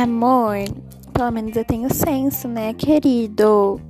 Amor, pelo menos eu tenho senso, né, querido?